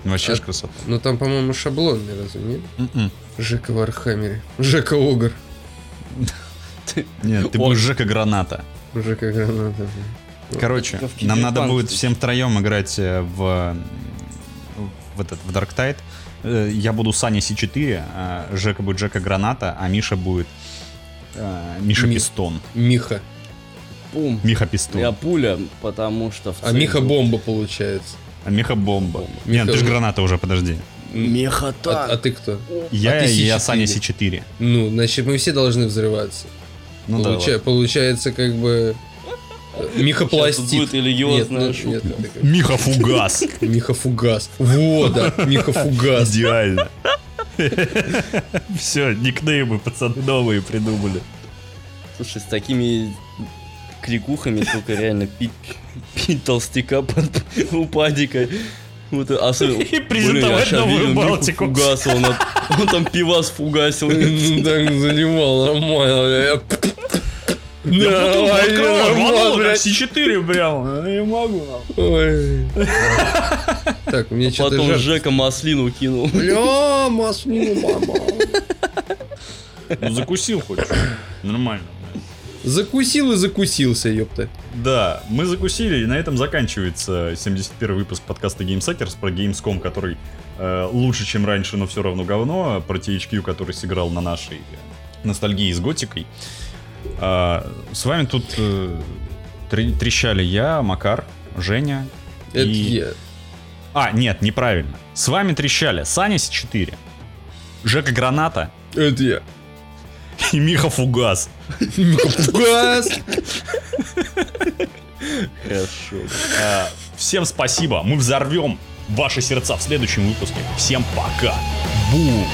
Вообще А- ж красота. Ну там, по-моему, шаблонный, разве нет? М-м. Жека в Warhammer е. Жека Огр. Нет, ты будешь Жека Граната. Жека Граната. Короче, нам надо будет всем втроем играть э, в, в, этот, в Dark Tide. Э, Я буду Саня С4, а Жека будет Жека Граната, а Миша будет э, Миша Ми- Пистон. Миха. Пум. Миха Пистон. Я пуля, потому что в А Миха Бомба получается. А Миха Бомба. Миха Нет, ты же. Граната уже, подожди. Мехота. А, а ты кто? Я, ты я С4. Саня С4. Ну, значит, мы все должны взрываться. Ну да, Получа- ладно. Получается, как бы... э, Миха Сейчас будет религиозная Нет, шутка. нет, это как- Миха Фугас. Миха Фугас. Вот, да, Миха Фугас. Идеально. Все, никнеймы пацаны новые придумали. Слушай, с такими крикухами только реально пить, пить толстяка под упадикой. Вот, особенно, И презентовать Блин, новую Балтику. Фугаса, он, он там пивас фугасил. Так занимал, нормально. Я Да, бутылку открывал, рванул, блядь. С4 прям. Я не могу. Ой. Так, мне что-то Потом. Жека маслину кинул. Бля, маслину, мама. Ну закусил хоть. Нормально. Закусил и закусился, ёпта. Да, мы закусили, и на этом заканчивается 71 выпуск подкаста GameSuckers про Gamescom, который э, лучше, чем раньше, но все равно говно, про THQ, который сыграл на нашей э, ностальгии с Готикой. А, с вами тут э, тре- трещали я, Макар, Женя Это и... я. А, нет, неправильно. С вами трещали Саня С4, Жека Граната Это я. и Миха Фугас. Миха Фугас. Хорошо. А, всем спасибо, мы взорвем ваши сердца в следующем выпуске. Всем пока. Бум.